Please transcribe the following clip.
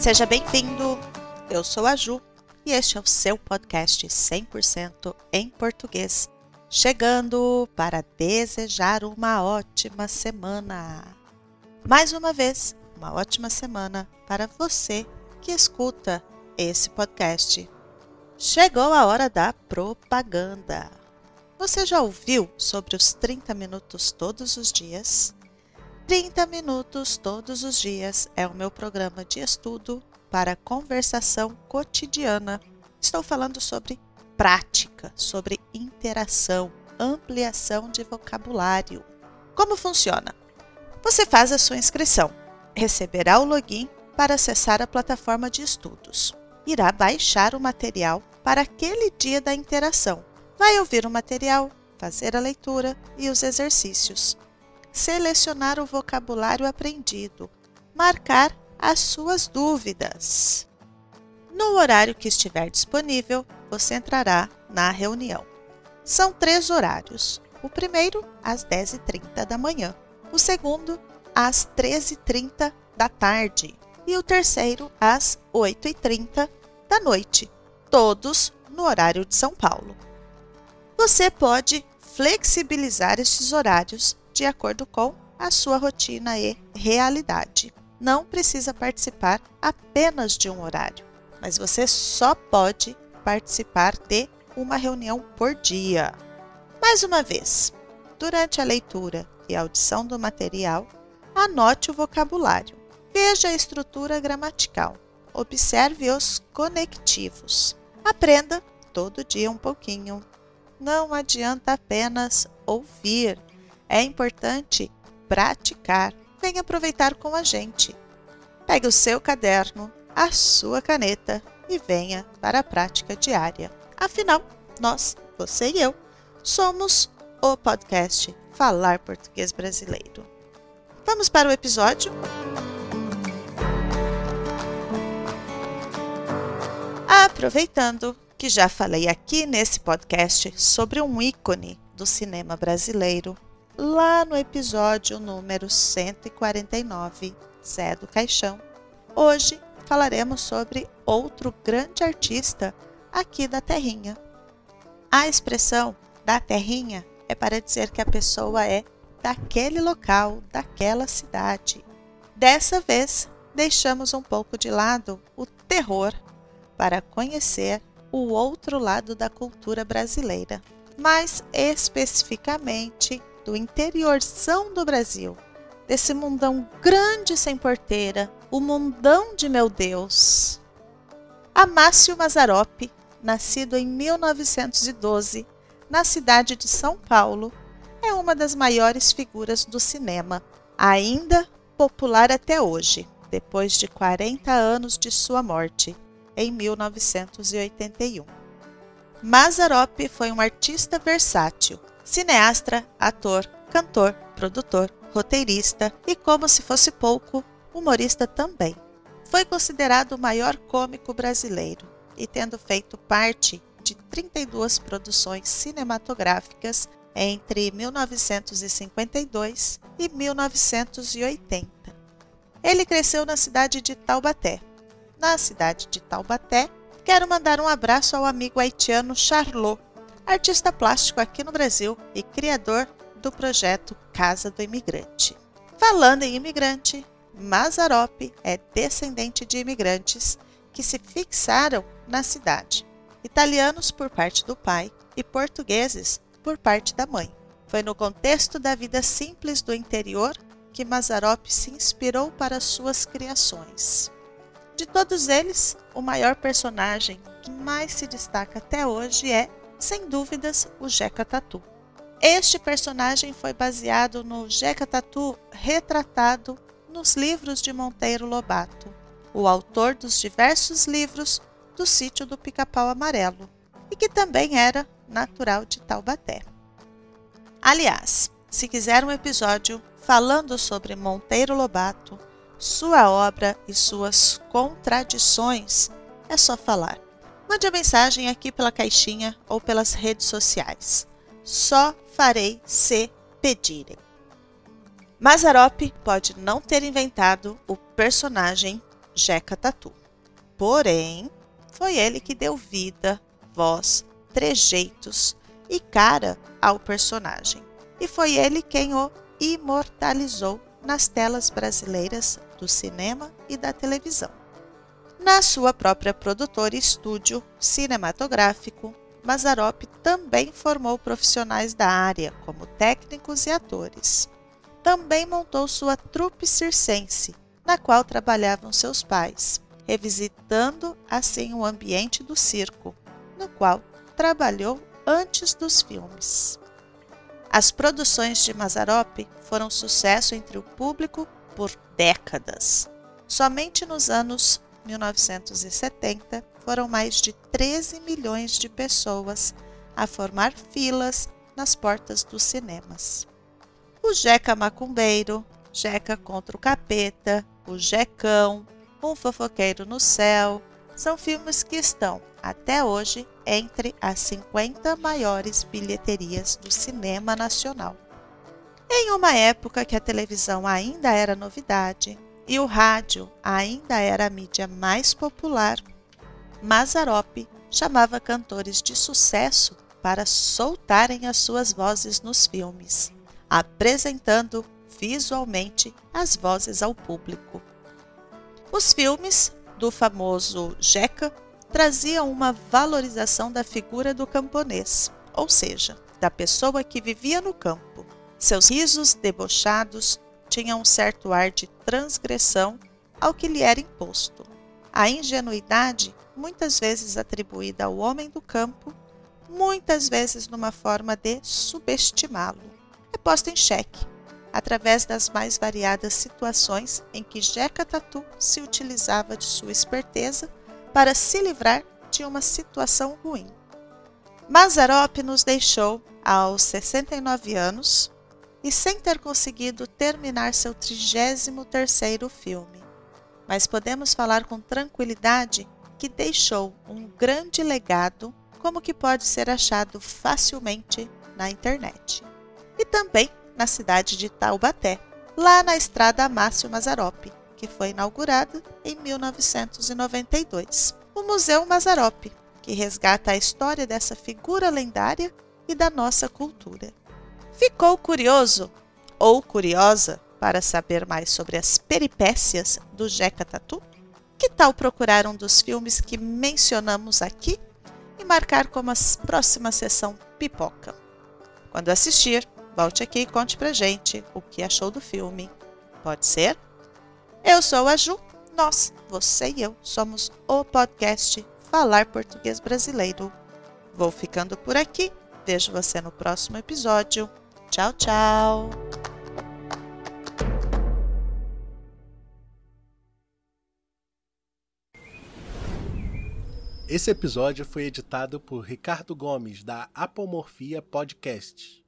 Seja bem-vindo! Eu sou a Ju e este é o seu podcast 100% em português, chegando para desejar uma ótima semana. Mais uma vez, uma ótima semana para você que escuta esse podcast. Chegou a hora da propaganda. Você já ouviu sobre os 30 minutos todos os dias? 30 minutos todos os dias é o meu programa de estudo para conversação cotidiana. Estou falando sobre prática, sobre interação, ampliação de vocabulário. Como funciona? Você faz a sua inscrição, receberá o login para acessar a plataforma de estudos. Irá baixar o material para aquele dia da interação. Vai ouvir o material, fazer a leitura e os exercícios. Selecionar o vocabulário aprendido, marcar as suas dúvidas. No horário que estiver disponível, você entrará na reunião. São três horários. O primeiro, às 10h30 da manhã. O segundo, às 13h30 da tarde. E o terceiro, às 8h30 da noite. Todos no horário de São Paulo. Você pode flexibilizar estes horários de acordo com a sua rotina e realidade não precisa participar apenas de um horário, mas você só pode participar de uma reunião por dia. Mais uma vez, durante a leitura e audição do material, anote o vocabulário, veja a estrutura gramatical, observe os conectivos. Aprenda todo dia um pouquinho. Não adianta apenas ouvir, é importante praticar venha aproveitar com a gente. Pegue o seu caderno, a sua caneta e venha para a prática diária. Afinal, nós, você e eu, somos o podcast Falar Português Brasileiro. Vamos para o episódio? Aproveitando que já falei aqui nesse podcast sobre um ícone do cinema brasileiro, lá no episódio número 149, Zé do Caixão. Hoje falaremos sobre outro grande artista aqui da Terrinha. A expressão da Terrinha é para dizer que a pessoa é daquele local, daquela cidade. Dessa vez, deixamos um pouco de lado o terror para conhecer o outro lado da cultura brasileira, mais especificamente do interiorzão do Brasil, desse mundão grande sem porteira, o mundão de meu Deus. Amácio Mazzaropi, nascido em 1912 na cidade de São Paulo, é uma das maiores figuras do cinema, ainda popular até hoje, depois de 40 anos de sua morte, em 1981. Mazzaropi foi um artista versátil, cineasta, ator, cantor, produtor, roteirista e, como se fosse pouco, humorista também. Foi considerado o maior cômico brasileiro e tendo feito parte de 32 produções cinematográficas entre 1952 e 1980. Ele cresceu na cidade de Taubaté. Na cidade de Taubaté, quero mandar um abraço ao amigo haitiano Charlot, artista plástico aqui no Brasil e criador do projeto Casa do Imigrante. Falando em imigrante, Mazarop é descendente de imigrantes que se fixaram na cidade, italianos por parte do pai e portugueses por parte da mãe. Foi no contexto da vida simples do interior que Mazarop se inspirou para suas criações. De todos eles, o maior personagem que mais se destaca até hoje é sem dúvidas, o Jeca Tatu. Este personagem foi baseado no Jeca Tatu retratado nos livros de Monteiro Lobato, o autor dos diversos livros do sítio do Pica-Pau Amarelo, e que também era natural de Taubaté. Aliás, se quiser um episódio falando sobre Monteiro Lobato, sua obra e suas contradições, é só falar. Mande a mensagem aqui pela caixinha ou pelas redes sociais. Só farei se pedirem. Mazarop pode não ter inventado o personagem Jeca Tatu. Porém, foi ele que deu vida, voz, trejeitos e cara ao personagem. E foi ele quem o imortalizou nas telas brasileiras do cinema e da televisão. Na sua própria produtora e estúdio cinematográfico, Mazarop também formou profissionais da área, como técnicos e atores. Também montou sua trupe circense, na qual trabalhavam seus pais, revisitando assim o ambiente do circo, no qual trabalhou antes dos filmes. As produções de Mazarop foram sucesso entre o público por décadas. Somente nos anos 1970 foram mais de 13 milhões de pessoas a formar filas nas portas dos cinemas. O Jeca Macumbeiro, Jeca contra o Capeta, O Jecão, Um Fofoqueiro no Céu, são filmes que estão, até hoje, entre as 50 maiores bilheterias do cinema nacional. Em uma época que a televisão ainda era novidade e o rádio ainda era a mídia mais popular, Mazarop chamava cantores de sucesso para soltarem as suas vozes nos filmes, apresentando visualmente as vozes ao público. Os filmes do famoso Jeca traziam uma valorização da figura do camponês, ou seja, da pessoa que vivia no campo. Seus risos debochados tinham um certo ar de transgressão ao que lhe era imposto. A ingenuidade, muitas vezes atribuída ao homem do campo, muitas vezes numa forma de subestimá-lo, é posta em xeque através das mais variadas situações em que Jeca Tatu se utilizava de sua esperteza para se livrar de uma situação ruim. Mazarop nos deixou aos 69 anos e sem ter conseguido terminar seu 33º filme. Mas podemos falar com tranquilidade que deixou um grande legado como que pode ser achado facilmente na internet. E também na cidade de Taubaté, lá na estrada Márcio Mazarop, que foi inaugurada em 1992. O Museu Mazarop, que resgata a história dessa figura lendária e da nossa cultura. Ficou curioso ou curiosa para saber mais sobre as peripécias do Jeca Tatu? Que tal procurar um dos filmes que mencionamos aqui e marcar como a próxima sessão pipoca? Quando assistir, Volte aqui e conte pra gente o que achou do filme. Pode ser? Eu sou a Ju, nós, você e eu, somos o podcast Falar Português Brasileiro. Vou ficando por aqui. Vejo você no próximo episódio. Tchau, tchau! Esse episódio foi editado por Ricardo Gomes, da Apomorfia Podcast.